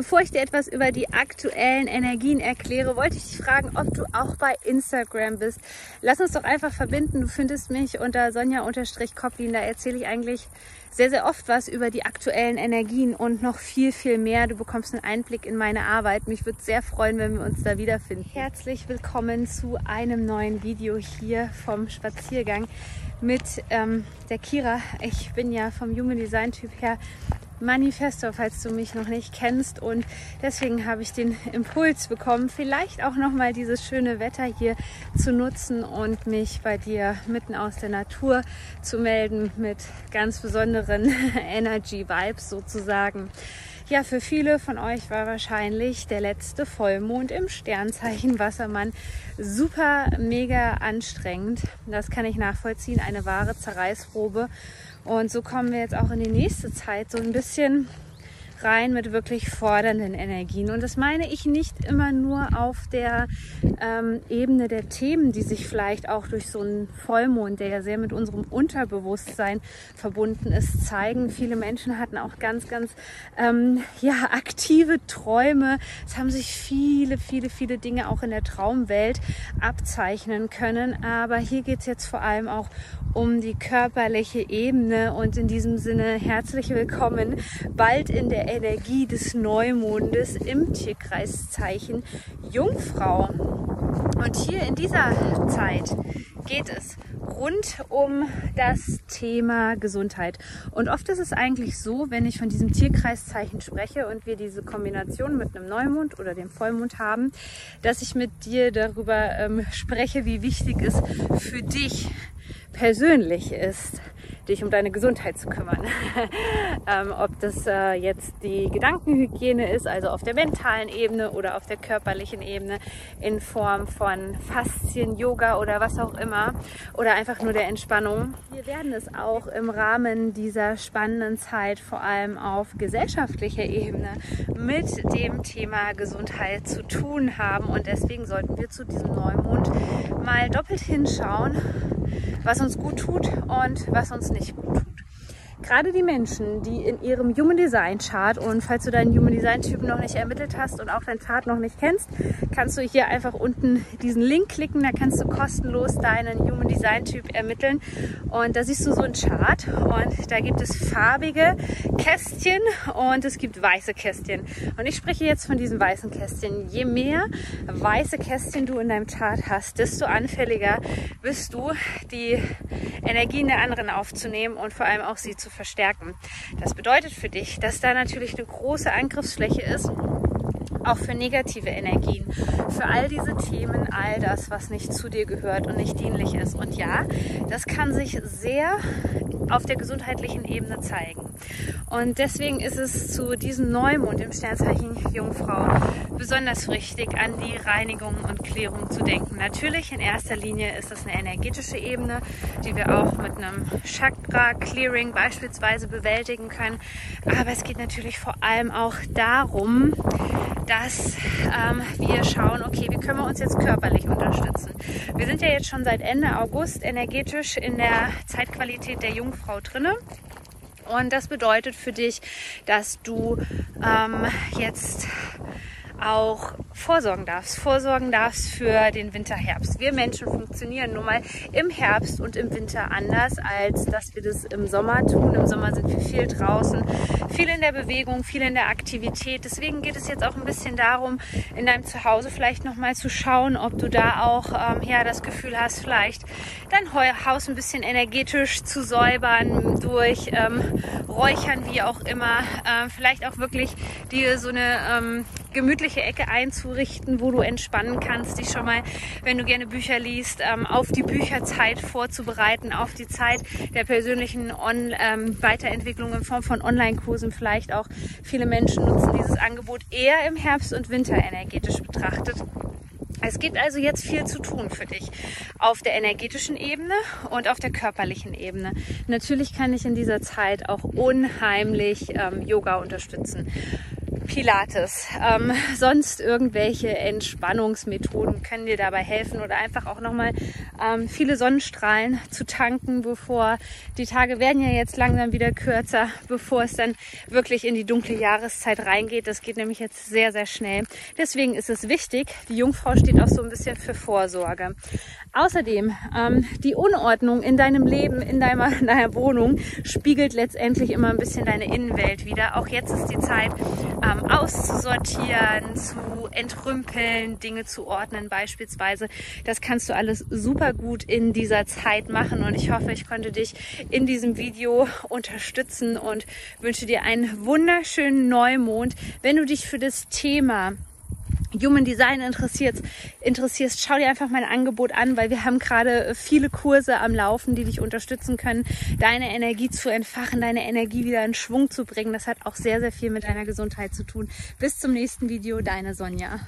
Bevor ich dir etwas über die aktuellen Energien erkläre, wollte ich dich fragen, ob du auch bei Instagram bist. Lass uns doch einfach verbinden. Du findest mich unter Sonja-Koplin. Da erzähle ich eigentlich sehr, sehr oft was über die aktuellen Energien und noch viel, viel mehr. Du bekommst einen Einblick in meine Arbeit. Mich würde sehr freuen, wenn wir uns da wiederfinden. Herzlich willkommen zu einem neuen Video hier vom Spaziergang mit ähm, der Kira. Ich bin ja vom Human Design Typ her Manifestor, falls du mich noch nicht kennst. Und deswegen habe ich den Impuls bekommen, vielleicht auch nochmal dieses schöne Wetter hier zu nutzen und mich bei dir mitten aus der Natur zu melden mit ganz besonderen Energy Vibes sozusagen. Ja, für viele von euch war wahrscheinlich der letzte Vollmond im Sternzeichen Wassermann super mega anstrengend. Das kann ich nachvollziehen, eine wahre Zerreißprobe. Und so kommen wir jetzt auch in die nächste Zeit so ein bisschen rein mit wirklich fordernden Energien. Und das meine ich nicht immer nur auf der ähm, Ebene der Themen, die sich vielleicht auch durch so einen Vollmond, der ja sehr mit unserem Unterbewusstsein verbunden ist, zeigen. Viele Menschen hatten auch ganz, ganz ähm, ja, aktive Träume. Es haben sich viele, viele, viele Dinge auch in der Traumwelt abzeichnen können. Aber hier geht es jetzt vor allem auch um die körperliche Ebene und in diesem Sinne herzlich willkommen bald in der Energie des Neumondes im Tierkreiszeichen Jungfrau. Und hier in dieser Zeit geht es rund um das Thema Gesundheit. Und oft ist es eigentlich so, wenn ich von diesem Tierkreiszeichen spreche und wir diese Kombination mit einem Neumond oder dem Vollmond haben, dass ich mit dir darüber ähm, spreche, wie wichtig es für dich persönlich ist, dich um deine Gesundheit zu kümmern. ähm, ob das äh, jetzt die Gedankenhygiene ist, also auf der mentalen Ebene oder auf der körperlichen Ebene in Form von Faszien, Yoga oder was auch immer oder einfach nur der Entspannung. Wir werden es auch im Rahmen dieser spannenden Zeit vor allem auf gesellschaftlicher Ebene mit dem Thema Gesundheit zu tun haben und deswegen sollten wir zu diesem Neumond mal doppelt hinschauen, was uns gut tut und was uns nicht gut tut. Gerade die Menschen, die in ihrem Human Design Chart und falls du deinen Human Design Typen noch nicht ermittelt hast und auch dein Chart noch nicht kennst, kannst du hier einfach unten diesen Link klicken, da kannst du kostenlos deinen Human Design Typ ermitteln. Und da siehst du so einen Chart. Und da gibt es farbige Kästchen und es gibt weiße Kästchen. Und ich spreche jetzt von diesen weißen Kästchen. Je mehr weiße Kästchen du in deinem Chart hast, desto anfälliger bist du, die Energien der anderen aufzunehmen und vor allem auch sie zu verstärken. Das bedeutet für dich, dass da natürlich eine große Angriffsfläche ist auch für negative Energien, für all diese Themen, all das, was nicht zu dir gehört und nicht dienlich ist. Und ja, das kann sich sehr auf der gesundheitlichen Ebene zeigen. Und deswegen ist es zu diesem Neumond im Sternzeichen Jungfrau besonders wichtig, an die Reinigung und Klärung zu denken. Natürlich in erster Linie ist das eine energetische Ebene, die wir auch mit einem Chakra-Clearing beispielsweise bewältigen können. Aber es geht natürlich vor allem auch darum, dass ähm, wir schauen, okay, wie können wir uns jetzt körperlich unterstützen. Wir sind ja jetzt schon seit Ende August energetisch in der Zeitqualität der Jungfrau drinne. Und das bedeutet für dich, dass du ähm, jetzt auch vorsorgen darfst. Vorsorgen darfst für den Winter-Herbst. Wir Menschen funktionieren nun mal im Herbst und im Winter anders, als dass wir das im Sommer tun. Im Sommer sind wir viel draußen, viel in der Bewegung, viel in der Aktivität. Deswegen geht es jetzt auch ein bisschen darum, in deinem Zuhause vielleicht nochmal zu schauen, ob du da auch ähm, ja, das Gefühl hast, vielleicht dein Haus ein bisschen energetisch zu säubern durch ähm, Räuchern, wie auch immer. Ähm, vielleicht auch wirklich dir so eine ähm, gemütliche Ecke einzurichten, wo du entspannen kannst, dich schon mal, wenn du gerne Bücher liest, ähm, auf die Bücherzeit vorzubereiten, auf die Zeit der persönlichen On ähm, Weiterentwicklung in Form von Online-Kursen vielleicht auch. Viele Menschen nutzen dieses Angebot eher im Herbst und Winter energetisch betrachtet. Es gibt also jetzt viel zu tun für dich auf der energetischen Ebene und auf der körperlichen Ebene. Natürlich kann ich in dieser Zeit auch unheimlich ähm, Yoga unterstützen Pilates, ähm, sonst irgendwelche Entspannungsmethoden können dir dabei helfen oder einfach auch nochmal ähm, viele Sonnenstrahlen zu tanken, bevor die Tage werden ja jetzt langsam wieder kürzer, bevor es dann wirklich in die dunkle Jahreszeit reingeht. Das geht nämlich jetzt sehr, sehr schnell. Deswegen ist es wichtig, die Jungfrau steht auch so ein bisschen für Vorsorge. Außerdem, ähm, die Unordnung in deinem Leben, in deiner, in deiner Wohnung spiegelt letztendlich immer ein bisschen deine Innenwelt wieder. Auch jetzt ist die Zeit, ähm, auszusortieren, zu entrümpeln, Dinge zu ordnen beispielsweise. Das kannst du alles super gut in dieser Zeit machen und ich hoffe, ich konnte dich in diesem Video unterstützen und wünsche dir einen wunderschönen Neumond. Wenn du dich für das Thema Human Design interessiert, interessierst, schau dir einfach mein Angebot an, weil wir haben gerade viele Kurse am Laufen, die dich unterstützen können, deine Energie zu entfachen, deine Energie wieder in Schwung zu bringen. Das hat auch sehr, sehr viel mit deiner Gesundheit zu tun. Bis zum nächsten Video, deine Sonja.